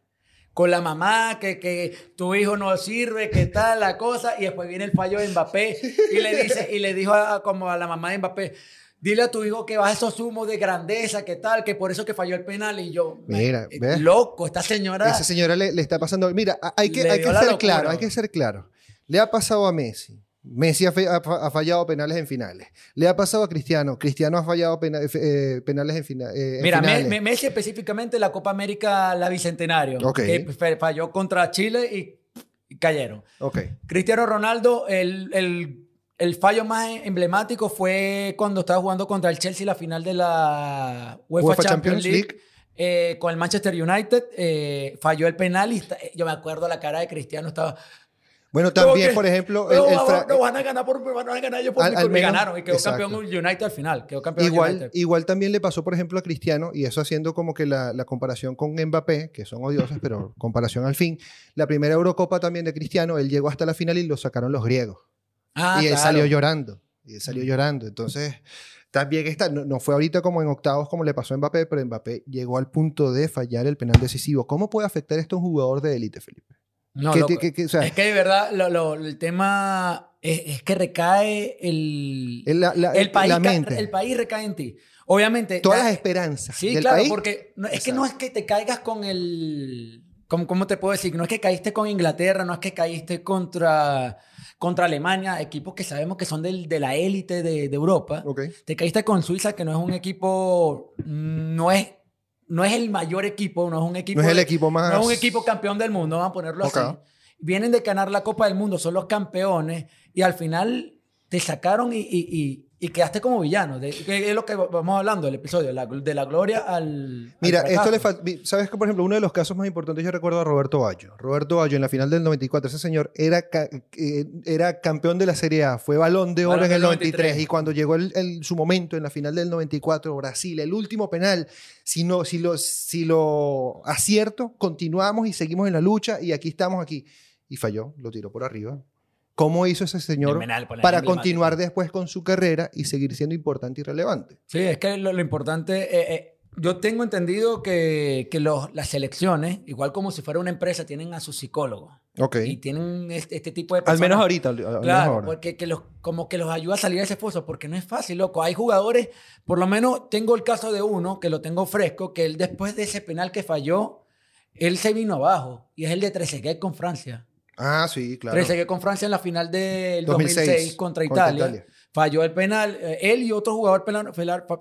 con la mamá, que, que tu hijo no sirve, que tal la cosa, y después viene el fallo de Mbappé y le dice y le dijo a, como a la mamá de Mbappé, dile a tu hijo que baje esos humos de grandeza, que tal, que por eso que falló el penal y yo, Mira, eh, ¿ves? loco, esta señora Esa señora le, le está pasando. Mira, hay que, hay que ser claro, hay que ser claro. Le ha pasado a Messi. Messi ha, fe- ha fa- ha fallado penales en finales. Le ha pasado a Cristiano. Cristiano ha fallado pena- eh, penales en, fina- eh, en Mira, Me- finales. Me- Messi específicamente la Copa América, la Bicentenario, que falló contra Chile y, y cayeron. Cristiano Ronaldo, el, el- el fallo más emblemático fue cuando estaba jugando contra el Chelsea la final de la UEFA, UEFA Champions, Champions League. League. eh, con el Manchester United, eh, falló el penal y está- yo me acuerdo la cara de Cristiano estaba... Bueno, también, "No, por ejemplo, el, no, el vamos, fra- no van a ganar por van a ganar ellos por Al- al culpa", y menos- ganaron y quedó exacto. campeón United al final, quedó campeón Igual, United. igual también le pasó, por ejemplo, a Cristiano, y eso haciendo como que la, la comparación con Mbappé, que son odiosas, pero comparación al fin. La primera Eurocopa también de Cristiano, él llegó hasta la final y lo sacaron los griegos. Ah, y él claro. salió llorando. Y él salió llorando. Entonces, también está, no, no fue ahorita como en octavos como le pasó a Mbappé, pero Mbappé llegó al punto de fallar el penal decisivo. ¿Cómo puede afectar esto a un jugador de élite, Felipe? No, ¿Qué loco. ti- qué- qué- o sea, es que de verdad lo- lo- el tema es, es que recae el, el, la, la- el país, la mente, el país recae en ti. Obviamente. todas da- las esperanzas Sí, del claro, país. porque no- es que no es que te caigas con el. ¿cómo, cómo te puedo decir? No es que caíste con Inglaterra, no es que caíste contra, contra Alemania, equipos que sabemos que son del- de la élite de, de Europa. Ok. Te caíste con Suiza, que no es un equipo. No es, no es el mayor equipo, no es un equipo. No es el equipo más... no es un equipo campeón del mundo, vamos a ponerlo así. Vienen de ganar la Copa del Mundo, son los campeones y al final te sacaron y, y- y- y quedaste como villano. De, que es lo que vamos hablando del episodio, la- de la gloria al. Mira, al esto le falta. ¿Sabes que, por ejemplo, uno de los casos más importantes yo recuerdo a Roberto Baggio? Roberto Baggio en la final del 94, ese señor era, eh, era campeón de la Serie A, fue balón de oro en el del 93, 93. y cuando llegó el, el- su momento en la final del 94, Brasil, el último penal, si, no, si, lo, si lo acierto, continuamos y seguimos en la lucha y aquí estamos aquí. Y falló, lo tiró por arriba. ¿Cómo hizo ese señor para continuar después con su carrera y seguir siendo importante y relevante? Sí, es que lo, lo importante. eh, eh, yo tengo entendido que, que los- las selecciones, igual como si fuera una empresa, tienen a sus psicólogos. Ok. Y tienen este, este tipo de Al personas. menos ahorita. al- al menos Claro, ahora. porque que los, como que los ayuda a salir de ese foso, porque no es fácil, loco. Hay jugadores, por lo menos tengo el caso de uno, que lo tengo fresco, que él después de ese penal que falló, él se vino abajo, y es el de Trezeguet con Francia. Ah, sí, claro. Trezeguet con Francia en la final del 2006, 2006, contra, Italia. Falló el penal. eh, Él y otro jugador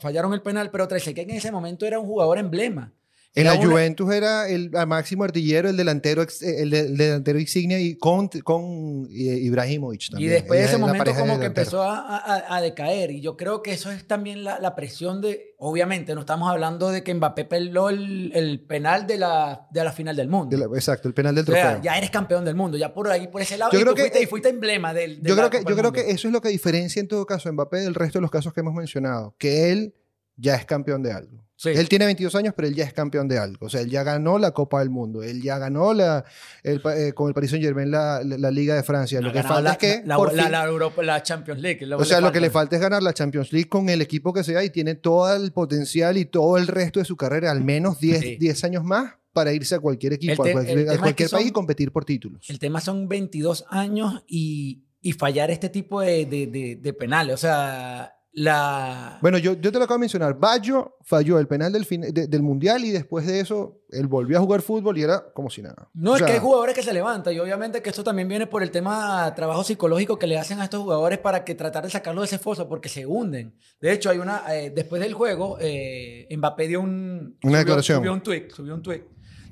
fallaron el penal, pero Trezeguet en ese momento era un jugador emblema. En la una- Juventus era el máximo artillero, el delantero, ex- el, de- el delantero insignia y con, con eh, Ibrahimovic Y también. después de ese momento como de que empezó a, a- a decaer. Y yo creo que eso es también la, la presión de... Obviamente no estamos hablando de que Mbappé peló el, el penal de la, de la final del mundo. De la- exacto, el penal del O sea, trofeo. ya eres campeón del mundo, ya por ahí, por ese lado. Yo y, creo tú que- fuiste, y fuiste emblema del... de yo creo, que, Copa yo del creo Mundo. que eso es lo que diferencia en todo caso a Mbappé del resto de los casos que hemos mencionado, que él ya es campeón de algo. Sí. Él tiene 22 años, pero él ya es campeón de algo. O sea, él ya ganó la Copa del Mundo, él ya ganó la, el eh, con el Paris Saint Germain la, la- la Liga de Francia. Lo que falta la, es que, la, por fin- Europa, la Champions League. o sea, lo que le falta es ganar la Champions League con el equipo que sea y tiene todo el potencial y todo el resto de su carrera, al menos 10, Sí. 10 años más, para irse a cualquier equipo, te- a cualquier, a son- país y competir por títulos. El tema son 22 años y, y fallar este tipo de, de, de- de penales. O sea, la... Bueno, yo, yo te lo acabo de mencionar. Bayo falló el penal del, fin- de- del Mundial y después de eso él volvió a jugar fútbol y era como si nada. No, O es sea, que hay jugadores que se levantan y obviamente que esto también viene por el tema trabajo psicológico que le hacen a estos jugadores para que tratar de sacarlos de ese foso porque se hunden. De hecho, hay una eh, después del juego eh, Mbappé dio un Una declaración. subió un tweet, subió un tweet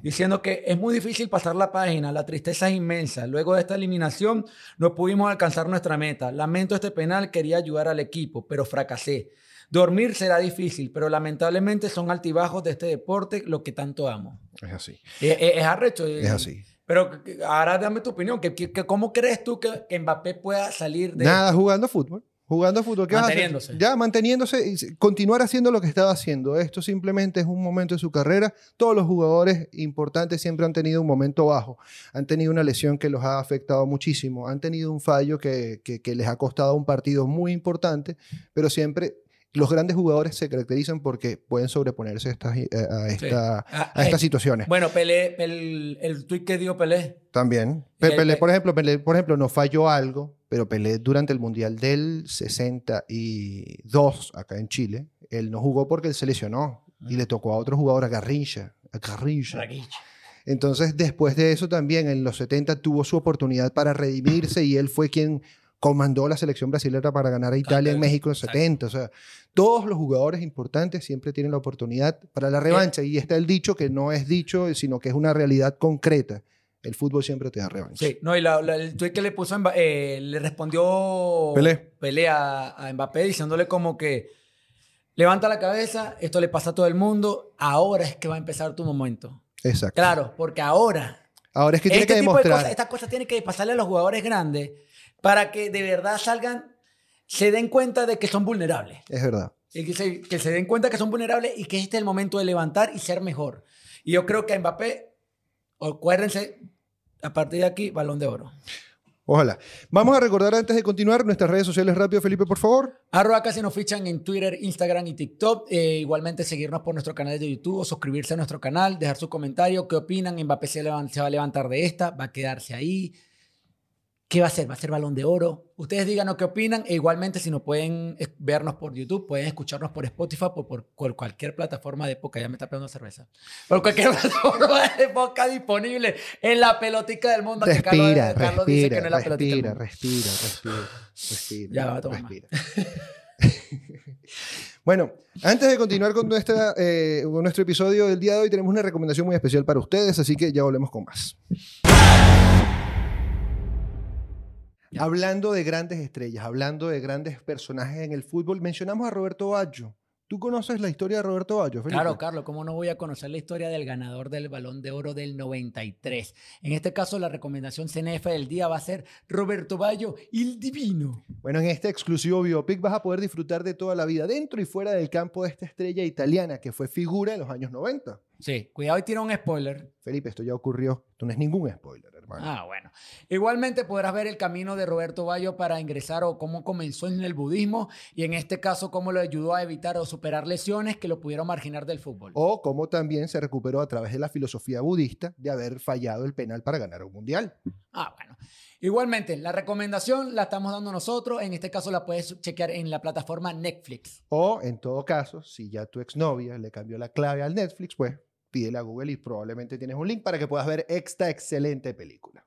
diciendo que es muy difícil pasar la página, la tristeza es inmensa. Luego de esta eliminación no pudimos alcanzar nuestra meta. Lamento este penal, quería ayudar al equipo, pero fracasé. Dormir será difícil, pero lamentablemente son altibajos de este deporte, lo que tanto amo. Es así. Es, es- es arrecho. Es así. Pero ahora dame tu opinión. ¿Cómo crees tú que, que Mbappé pueda salir de... Nada, jugando fútbol. Jugando fútbol. ¿Qué vas a hacer? Manteniéndose. Ya, manteniéndose y continuar haciendo lo que estaba haciendo. Esto simplemente es un momento de su carrera. Todos los jugadores importantes siempre han tenido un momento bajo. Han tenido una lesión que los ha afectado muchísimo. Han tenido un fallo que, que- que les ha costado un partido muy importante. Pero siempre los grandes jugadores se caracterizan porque pueden sobreponerse a estas, eh, a, esta- Ah, a estas eh, situaciones. Bueno, Pelé, el, el tweet que dio Pelé. También. Pelé, por ejemplo, Pelé, por ejemplo, no falló algo, pero Pelé durante el Mundial del 62 acá en Chile, él no jugó porque él se lesionó y le tocó a otro jugador, a Garrincha. A Garrincha. Entonces, después de eso también, en los 70 tuvo su oportunidad para redimirse y él fue quien comandó la selección brasileña para ganar a Italia en México en exacto. 70. O sea, todos los jugadores importantes siempre tienen la oportunidad para la revancha. Y está el dicho que no es dicho, sino que es una realidad concreta. El fútbol siempre te da revancha. Sí, no, y la- la- el tweet que le puso, eh, le respondió Pelé. a, a Mbappé diciéndole como que levanta la cabeza, esto le pasa a todo el mundo, ahora es que va a empezar tu momento. Exacto. Claro, porque ahora Ahora es que tiene este que tipo de demostrar. cosas, estas cosas tienen que pasarle a los jugadores grandes para que de verdad salgan, se den cuenta de que son vulnerables. Es verdad. Y que se, que se den cuenta que son vulnerables y que este es el momento de levantar y ser mejor. Y yo creo que a Mbappé, acuérdense, a partir de aquí, balón de oro. Ojalá. Vamos a recordar antes de continuar nuestras redes sociales rápido, Felipe, por favor. Arroba casi nos fichan en Twitter, Instagram y TikTok. Eh, igualmente seguirnos por nuestro canal de YouTube o suscribirse a nuestro canal, dejar su comentario, qué opinan, Mbappé se va a levantar de esta, va a quedarse ahí. ¿Qué va a hacer? ¿Va a ser balón de oro? Ustedes díganos qué opinan e igualmente si no pueden eh, vernos por YouTube, pueden escucharnos por Spotify o por, por cualquier plataforma de podcast. Ya me está pegando cerveza. Por cualquier plataforma de podcast disponible en la pelotica del mundo. que Carlos- Respira, Carlos dice que respira, no es la pelotica del respira, mundo. respira, respira, respira. Ya va, toma. respira. bueno, antes de continuar con, nuestra, eh, con nuestro episodio del día de hoy, tenemos una recomendación muy especial para ustedes, así que ya volvemos con más. Hablando de grandes estrellas, hablando de grandes personajes en el fútbol, mencionamos a Roberto Baggio. ¿Tú conoces la historia de Roberto Baggio, Felipe? Claro, Carlos, ¿cómo no voy a conocer la historia del ganador del Balón de Oro del 93? En este caso, la recomendación CNF del día va a ser Roberto Bayo, el divino. Bueno, en este exclusivo biopic vas a poder disfrutar de toda la vida dentro y fuera del campo de esta estrella italiana que fue figura en los años 90. Sí, cuidado y tira un spoiler. Felipe, esto ya ocurrió. Esto no es ningún spoiler, hermano. Ah, bueno. Igualmente podrás ver el camino de Roberto Bayo para ingresar o cómo comenzó en el budismo y en este caso cómo lo ayudó a evitar o superar lesiones que lo pudieron marginar del fútbol. O cómo también se recuperó a través de la filosofía budista de haber fallado el penal para ganar un mundial. Ah, bueno. Igualmente, la recomendación la estamos dando nosotros. En este caso la puedes chequear en la plataforma Netflix. O, en todo caso, si ya tu exnovia le cambió la clave al Netflix, pues pídele a Google y probablemente tienes un link para que puedas ver esta excelente película.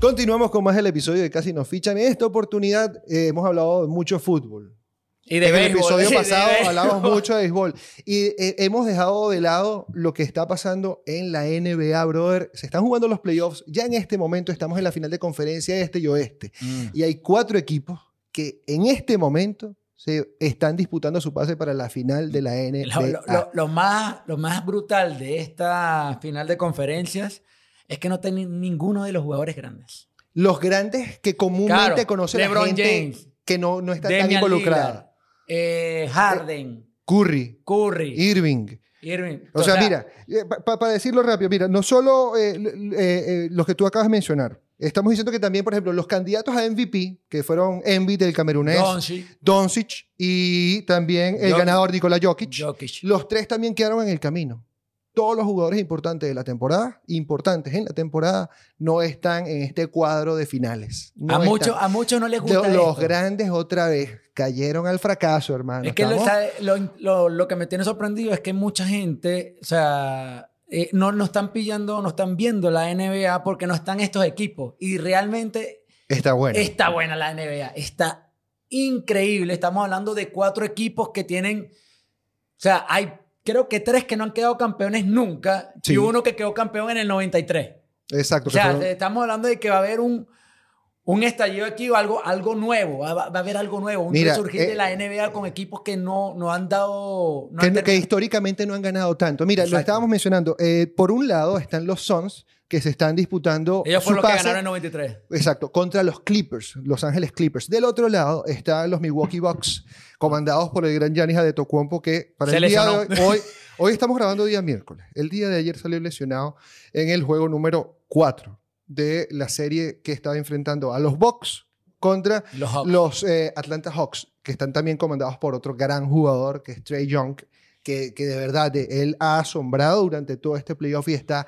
Continuamos con más el episodio de Casi nos fichan. En esta oportunidad eh, hemos hablado de mucho fútbol. Y en el episodio de pasado béisbol. hablamos mucho de béisbol y eh, hemos dejado de lado lo que está pasando en la NBA, brother. Se están jugando los playoffs. Ya en este momento estamos en la final de conferencia este y oeste. Mm. Y hay cuatro equipos que en este momento se están disputando su pase para la final de la NBA. Lo, lo- lo- lo más, lo más brutal de esta final de conferencias es que no tienen ninguno de los jugadores grandes. Los grandes que comúnmente Claro, conoce la LeBron gente James, que no, no está tan involucrada. Lillard, eh, Harden, Curry, Curry, Irving. Irving. O sea, mira, para decirlo rápido, mira, no solo eh, eh, eh, los que tú acabas de mencionar, estamos diciendo que también, por ejemplo, los candidatos a MVP, que fueron Envy del camerunés, Doncic, Doncic y también el Jokic. ganador Nikola Jokic, Jokic. los tres también quedaron en el camino. todos los jugadores importantes de la temporada, importantes en la temporada, no están en este cuadro de finales. No a, muchos a muchos no les gusta Los, esto. grandes otra vez cayeron al fracaso, hermano. Es que lo que me tiene sorprendido es que mucha gente, o sea, eh, no, no están pillando, no están viendo la NBA porque no están estos equipos. Y realmente Está bueno. está buena la NBA. Está increíble. Estamos hablando de cuatro equipos que tienen, o sea, hay creo que tres que no han quedado campeones nunca Sí. y uno que quedó campeón en el 93. Exacto. O sea, fueron- estamos hablando de que va a haber un, un estallido aquí o algo, algo nuevo. Va, va a haber algo nuevo. Un Mira, resurgir eh, de la NBA con equipos que no, no han dado. no que, han que terminado. históricamente no han ganado tanto. Mira, lo estábamos mencionando. eh, por un lado están los Suns, que se están disputando Ellos fueron los que ganaron en 93. Exacto, contra los Clippers, Los Ángeles Clippers. Del otro lado están los Milwaukee Bucks, comandados por el gran Giannis Adetokounmpo, que para Se el día de hoy, hoy, hoy estamos grabando día miércoles. El día de ayer salió lesionado en el juego número 4 de la serie que estaba enfrentando a los Bucks contra Los Hawks. los eh, Atlanta Hawks, que están también comandados por otro gran jugador, que es Trey Young, que, que de verdad de- él ha asombrado durante todo este playoff y está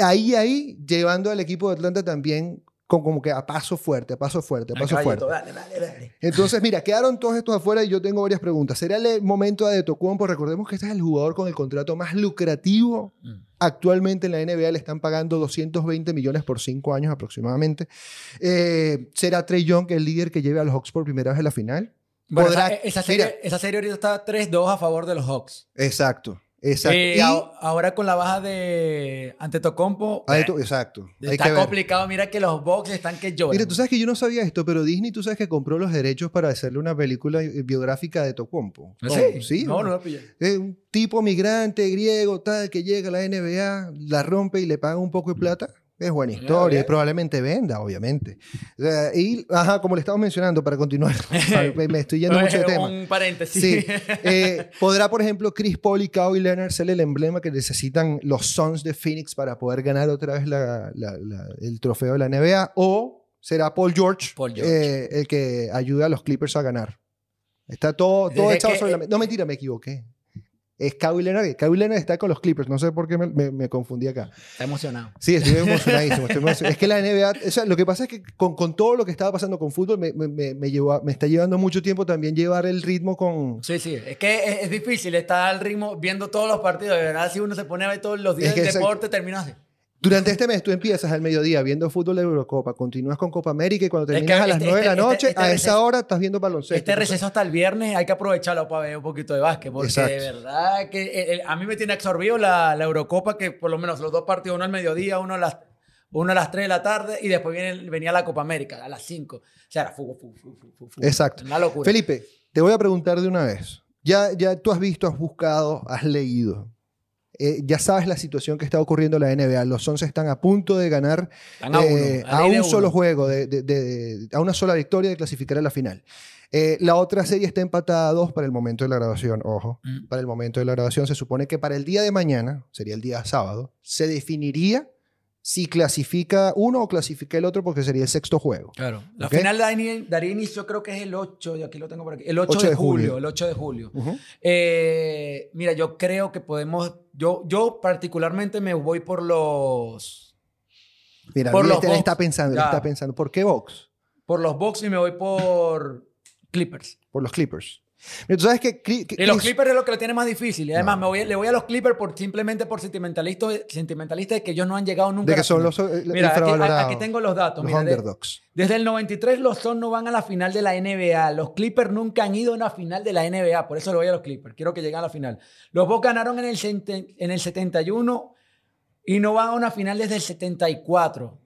ahí, ahí, llevando al equipo de Atlanta también con, como que a paso fuerte, a paso fuerte, a paso fuerte. Dale, dale, dale. Entonces, mira, quedaron todos estos afuera y yo tengo varias preguntas. ¿Será el momento de Tocumpo? Recordemos que este es el jugador con el contrato más lucrativo Mm. Actualmente en la NBA. Le están pagando 220 millones por cinco años aproximadamente. Eh, ¿Será Trey Young el líder que lleve a los Hawks por primera vez a la final? Bueno, Podrá- esa, esa serie, mira. esa serie ahorita está 3-2 a favor de los Hawks. Exacto, exacto. Eh, Y- ahora con la baja de Antetokounmpo, Ah, eh, exacto. Hay está ver. complicado. Mira que los Bucks están que lloran. Mira, tú sabes que yo no sabía esto, pero Disney, tú sabes que compró los derechos para hacerle una película eh, biográfica de Tocumpo. ¿Ah, Oh, sí? No, no lo pillé. Es un tipo migrante, griego, tal, que llega a la NBA, la rompe y le paga un poco de plata. Es buena historia y probablemente venda, obviamente. Sea, y, ajá, como le estamos mencionando, para continuar, me, estoy yendo mucho de tema. Un paréntesis. Sí. Eh, ¿Podrá, por ejemplo, Chris Paul y Kawhi Leonard ser el emblema que necesitan los Suns de Phoenix para poder ganar otra vez la- la- la- el trofeo de la NBA? ¿O será Paul George, Paul George. eh, el que ayude a los Clippers a ganar? Está todo, todo Desde echado que- sobre la mesa. No, mentira, me equivoqué. Es Kawhi Leonard. Kawhi Leonard está con los Clippers. No sé por qué me, me- me confundí acá. Está emocionado. Sí, estoy emocionadísimo. estoy. Es que la NBA, o sea, lo que pasa es que con, con todo lo que estaba pasando con fútbol, me, me- llevó a- me está llevando mucho tiempo también llevar el ritmo con, Sí, sí. Es que es, es difícil estar al ritmo viendo todos los partidos. De verdad, si uno se pone a ver todos los días Es que ese- deporte, termina así. Durante este mes tú empiezas al mediodía viendo fútbol de Eurocopa, continúas con Copa América y cuando Es que terminas a las este- 9 de la este- noche, este- este a esa hora estás viendo baloncesto. Este receso hasta el viernes hay que aprovecharlo para ver un poquito de básquet. Porque Exacto. de verdad que el- el- a mí me tiene absorbido la, la Eurocopa, que por lo menos los dos partidos, uno al mediodía, uno a las, uno a las 3 de la tarde y después viene, venía la Copa América a las 5. O sea, era fútbol, fútbol, fútbol, fútbol, fútbol. Exacto. Una locura. Felipe, te voy a preguntar de una vez. Ya, ya tú has visto, has buscado, has leído. Eh, ya sabes la situación que está ocurriendo en la NBA. Los Suns están a punto de ganar a uno, eh, a a un uno. solo juego, de, de- de- a una sola victoria de clasificar a la final. Eh, la otra serie está empatada a dos para el momento de la grabación, ojo. Mm. Para el momento de la grabación se supone que para el día de mañana, sería el día sábado, se definiría si clasifica uno o clasifica el otro porque sería el sexto juego. Claro. La final daría, daría inicio, creo que es el 8, y aquí lo tengo por aquí. El 8, de, julio, El 8 de julio. Eh, mira, yo creo que podemos. Yo, yo particularmente me voy por los. Mira, Por los está, él Bucks. está pensando, Ya. está pensando. ¿Por qué Box? Por los Bucks y me voy por Clippers. Por los Clippers. Mira, tú sabes que, Y los Clippers es lo que lo tiene más difícil. Y además No. me voy, le voy a los Clippers por, simplemente por sentimentalistas, sentimentalistas de que ellos no han llegado nunca de que son los eh, Mira, aquí, aquí tengo los datos. los mira, de- underdogs. desde el 93 los Suns no van a la final de la NBA. Los Clippers nunca han ido a una final de la NBA. Por eso le voy a los Clippers. Quiero que lleguen a la final. Los Bucks ganaron en el, en el 71 y no van a una final desde el 74.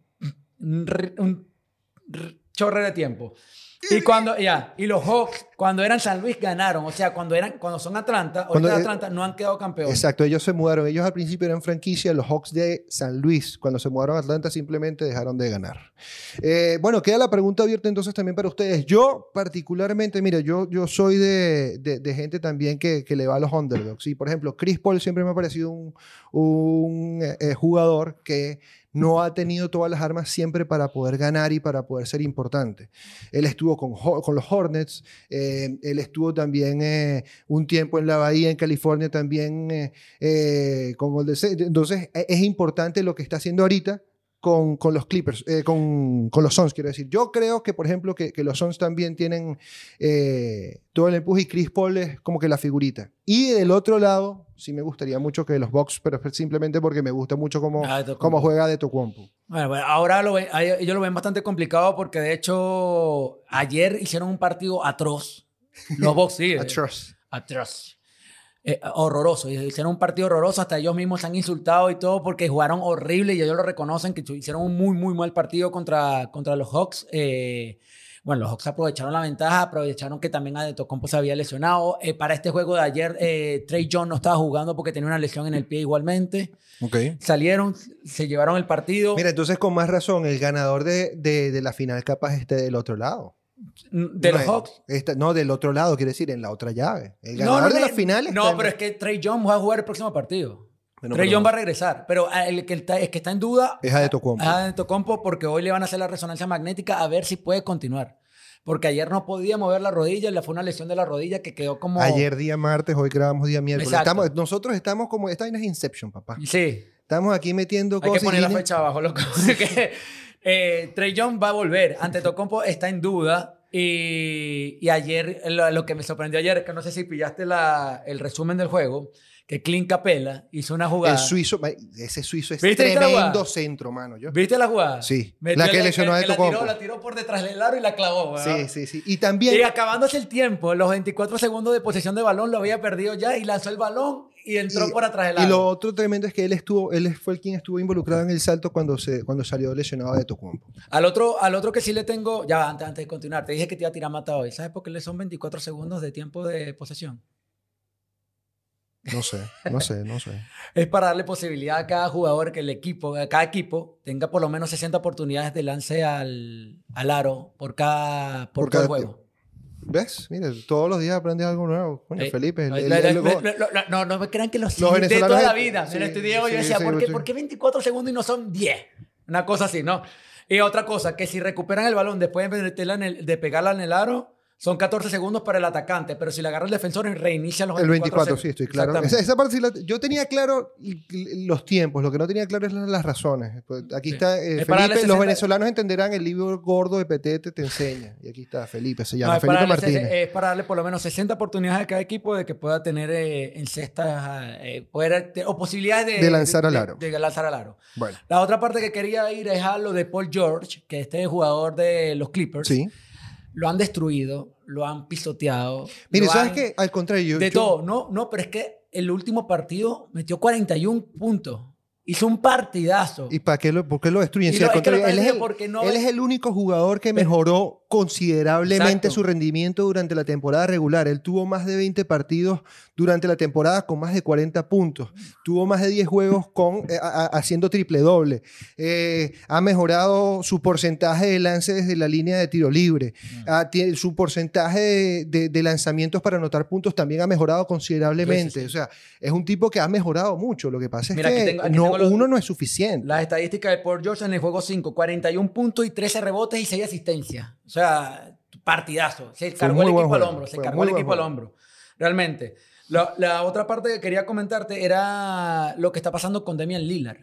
Un, un chorre de tiempo. Y cuando, ya, y los Hawks, cuando eran San Luis, ganaron. O sea, cuando, eran, cuando son Atlanta, Cuando, ahorita eh, Atlanta no han quedado campeones. Exacto, ellos se mudaron. Ellos al principio eran franquicia, los Hawks de San Luis. Cuando se mudaron a Atlanta simplemente dejaron de ganar. Eh, bueno, queda la pregunta abierta entonces también para ustedes. Yo particularmente, mira, yo, yo soy de, de- de gente también que, que le va a los underdogs. Y por ejemplo, Chris Paul siempre me ha parecido un, un, eh, jugador que no ha tenido todas las armas siempre para poder ganar y para poder ser importante. Él estuvo con, con los Hornets, eh, Eh, él estuvo también eh, un tiempo en la Bahía, en California, también eh, eh, con Golden. Entonces, e- es importante lo que está haciendo ahorita con, con los Clippers, eh, con, con los Suns, quiero decir. Yo creo que, por ejemplo, que, que los Suns también tienen eh, todo el empuje y Chris Paul es como que la figurita. Y del otro lado, sí me gustaría mucho que los Bucks, pero simplemente porque me gusta mucho cómo, Ah, cómo juega de Tocumpo. Bueno, bueno, ahora lo ven- ellos lo ven bastante complicado porque de hecho ayer hicieron un partido atroz. Los Bucks sí. Atroz. atroz. Eh, horroroso. Hicieron un partido horroroso. Hasta ellos mismos se han insultado y todo porque jugaron horrible y ellos lo reconocen que hicieron un muy, muy mal partido contra, contra los Hawks. Eh, bueno, los Hawks aprovecharon la ventaja, aprovecharon que también Adetocompo se había lesionado. Eh, para este juego de ayer, Trey John no estaba jugando porque tenía una lesión en el pie igualmente. Ok. Salieron, se llevaron el partido. Mira, entonces con más razón, el ganador de, de, de la final capaz esté del otro lado. De no Hawks. esta- no, del otro lado, quiere decir, en la otra llave. El ganador no, de no, la final está No, en- pero es que Trey John va a jugar el próximo partido. Bueno, Trey John va a regresar. Pero ah, el que está, es que está en duda Es Adetokounmpo. es Adetokounmpo porque hoy le van a hacer la resonancia magnética a ver si puede continuar. Porque ayer no podía mover la rodilla, le fue una lesión de la rodilla que quedó como... Ayer día martes, hoy grabamos día miércoles. Estamos, nosotros estamos como, esta vaina es Inception, papá. Sí, Estamos aquí metiendo hay que cosas. y poner la fecha abajo, loco. Que, eh, Trey John va a volver. Ante Tocompo está en duda. Y, y ayer, lo, lo que me sorprendió ayer, que no sé si pillaste la, el resumen del juego, que Clint Capella hizo una jugada. El suizo, ese suizo es ¿Viste esta tremendo centro, mano. Yo. ¿Viste la jugada? Sí. Metió La que lesionó a la tiró, la tiró por detrás del aro y la clavó. weón. Sí, sí, sí. Y también. Y acabándose el tiempo, los 24 segundos de posesión de balón lo había perdido ya y lanzó el balón y entró Y- por atrás del Y lo otro tremendo es que él estuvo, él fue el quien estuvo involucrado en el salto cuando, se, cuando salió lesionado de Tocumpo. Al otro, al otro que sí le tengo, ya antes, antes de continuar, te dije que te iba a tirar mata hoy. ¿Sabes por qué le son 24 segundos de tiempo de posesión? No sé, no sé, no sé. Es para darle posibilidad a cada jugador que el equipo, a cada equipo tenga por lo menos 60 oportunidades de lance al, al aro por cada, por cada juego. ¿Ves? Mire, todos los días aprendes algo nuevo. Coño, Eh, Felipe. el- no, el- no, el- no, no, me crean que los, Los de toda la vida. sí, estudié hoy y sí, decía, sí, ¿por, qué. ¿por qué 24 segundos y no son 10? Una cosa así, ¿no? Y otra cosa, que si recuperan el balón después de, meterla en el- de pegarla en el aro, son 14 segundos para el atacante, pero si la agarra el defensor, reinicia los El 24 24, sí, estoy claro. Esa, esa parte sí la- yo tenía claro los tiempos, lo que no tenía claro es las, razones. Pues Aquí Sí. está eh, Es darle Felipe, los 60 venezolanos entenderán el libro gordo de Petete te enseña. Y aquí está Felipe, se llama No, es, Felipe darle, Martínez. es para darle por lo menos 60 oportunidades a cada equipo de que pueda tener eh, en cestas eh, poder, o posibilidades de, De lanzar al aro. De, de lanzar al aro. Bueno, La otra parte que quería ir es a lo de Paul George, que este jugador de los Clippers. sí. Lo han destruido, lo han pisoteado. Mire, ¿sabes han- qué? Al contrario, yo, De yo- todo. No, no, pero es que el último partido metió 41 puntos. Hizo un partidazo. ¿Y para qué lo, por qué lo destruyen? Y Si al no, es que lo contrario, él, es el, porque no él es- es el único jugador que mejoró considerablemente Exacto. su rendimiento durante la temporada regular. Él tuvo más de 20 partidos durante la temporada con más de 40 puntos. Tuvo más de 10 juegos con, eh, a- haciendo triple doble. Eh, ha mejorado su porcentaje de lance desde la línea de tiro libre. Mm. Ah, su porcentaje de, de- de lanzamientos para anotar puntos también ha mejorado considerablemente. Sí, sí, sí. O sea, es un tipo que ha mejorado mucho. Lo que pasa es Mira, que tengo- aquí no, los- uno no es suficiente. Las estadísticas de Paul George en el juego 5, 41 puntos y 13 rebotes y 6 asistencias. O sea, partidazo. Se cargó el equipo al hombro. Se Fue cargó el equipo al juego. hombro. Realmente. La, la otra parte que quería comentarte era lo que está pasando con Damian Lillard.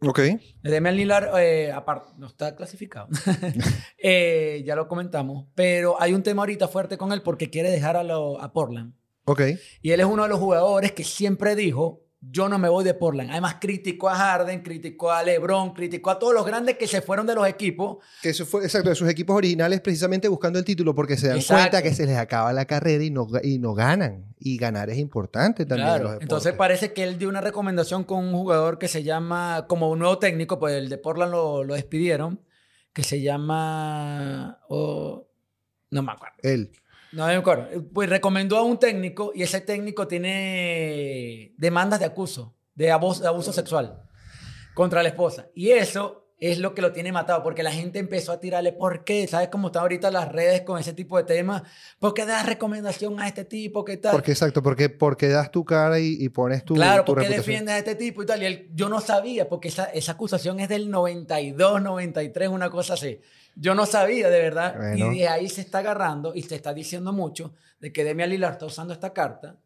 Ok. Damian Lillard, eh, aparte, no está clasificado. Eh, ya lo comentamos. Pero hay un tema ahorita fuerte con él porque quiere dejar a, lo- a Portland. Ok. Y él es uno de los jugadores que siempre dijo, yo no me voy de Portland. Además, criticó a Harden, criticó a LeBron, criticó a todos los grandes que se fueron de los equipos. Que eso fue, exacto, de sus equipos originales precisamente buscando el título porque se dan Exacto. cuenta que se les acaba la carrera y no, y no ganan. Y ganar es importante también. en los Claro. Entonces parece que él dio una recomendación con un jugador que se llama, como un nuevo técnico, pues el de Portland lo, lo despidieron, que se llama... oh, no me acuerdo. Él. No me acuerdo. Pues recomendó a un técnico y ese técnico tiene demandas de acuso, de abuso, de abuso sexual contra la esposa. Y eso es lo que lo tiene matado, porque la gente empezó a tirarle, ¿por qué? ¿Sabes cómo están ahorita las redes con ese tipo de temas? ¿Por qué das recomendación a este tipo? ¿Qué tal? Porque exacto, porque, porque das tu cara y, y pones tu, claro, tu ¿por qué reputación. defiendes a este tipo y tal? Y él, yo no sabía, porque esa, esa acusación es del 92, 93, una cosa así. Yo no sabía, de verdad. Bueno. Y de ahí se está agarrando y se está diciendo mucho de que Demian Lillard está usando esta carta,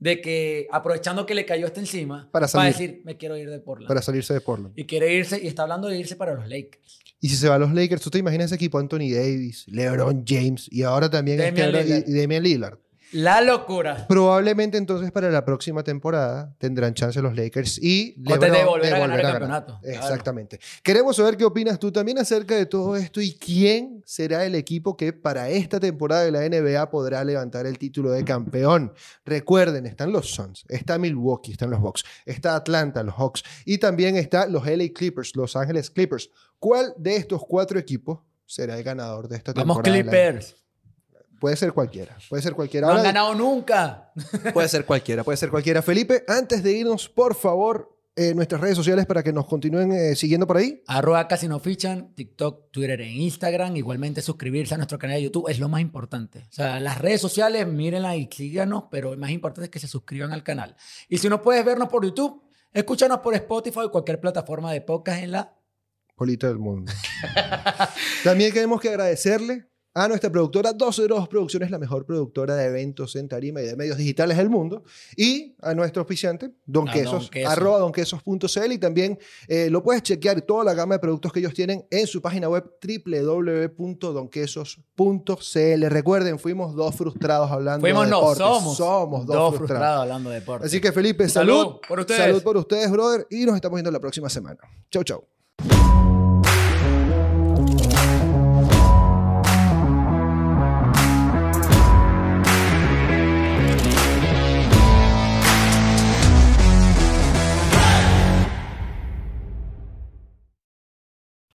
de que aprovechando que le cayó esta encima, Para salir. decir, me quiero ir de Portland. Para salirse de Portland. Y quiere irse, y está hablando de irse para los Lakers. Y si se va a los Lakers, tú te imaginas ese equipo Anthony Davis, LeBron James y ahora también Damian este- Lillard. y, y Damian Lillard. La locura. Probablemente entonces para la próxima temporada tendrán chance los Lakers y de LeBron volver a ganar el campeonato. Exactamente. Queremos saber qué opinas tú también acerca de todo esto y quién será el equipo que para esta temporada de la NBA podrá levantar el título de campeón. Recuerden, están los Suns, está Milwaukee, están los Bucks, está Atlanta, los Hawks y también está los LA Clippers, Los Ángeles Clippers. ¿Cuál de estos cuatro equipos será el ganador de esta Vamos temporada? de la- Clippers. Puede ser cualquiera, puede ser cualquiera. No han ganado nunca. Puede ser cualquiera, puede ser cualquiera. Felipe, antes de irnos, por favor, eh, nuestras redes sociales para que nos continúen eh, siguiendo por ahí. Arroba casi no fichan, TikTok, Twitter e Instagram. Igualmente suscribirse a nuestro canal de YouTube es lo más importante. O sea, las redes sociales, mírenlas y síganos, pero lo más importante es que se suscriban al canal. Y si no puedes vernos por YouTube, escúchanos por Spotify o cualquier plataforma de podcast en la... Polito del mundo. También queremos que agradecerle a nuestra productora 202 Producciones, la mejor productora de eventos en tarima y de medios digitales del mundo. Y a nuestro oficiante, Don Quesos, Don Queso. arroba donquesos.cl. Y también eh, lo puedes chequear toda la gama de productos que ellos tienen en su página web www.donquesos.cl. Recuerden, fuimos dos frustrados hablando Fuimos, de no, deportes. somos. Somos dos, dos frustrados. frustrados hablando de deporte. Así que Felipe, Salud salud. por ustedes. Salud por ustedes, brother. Y nos estamos viendo la próxima semana. Chau, chau.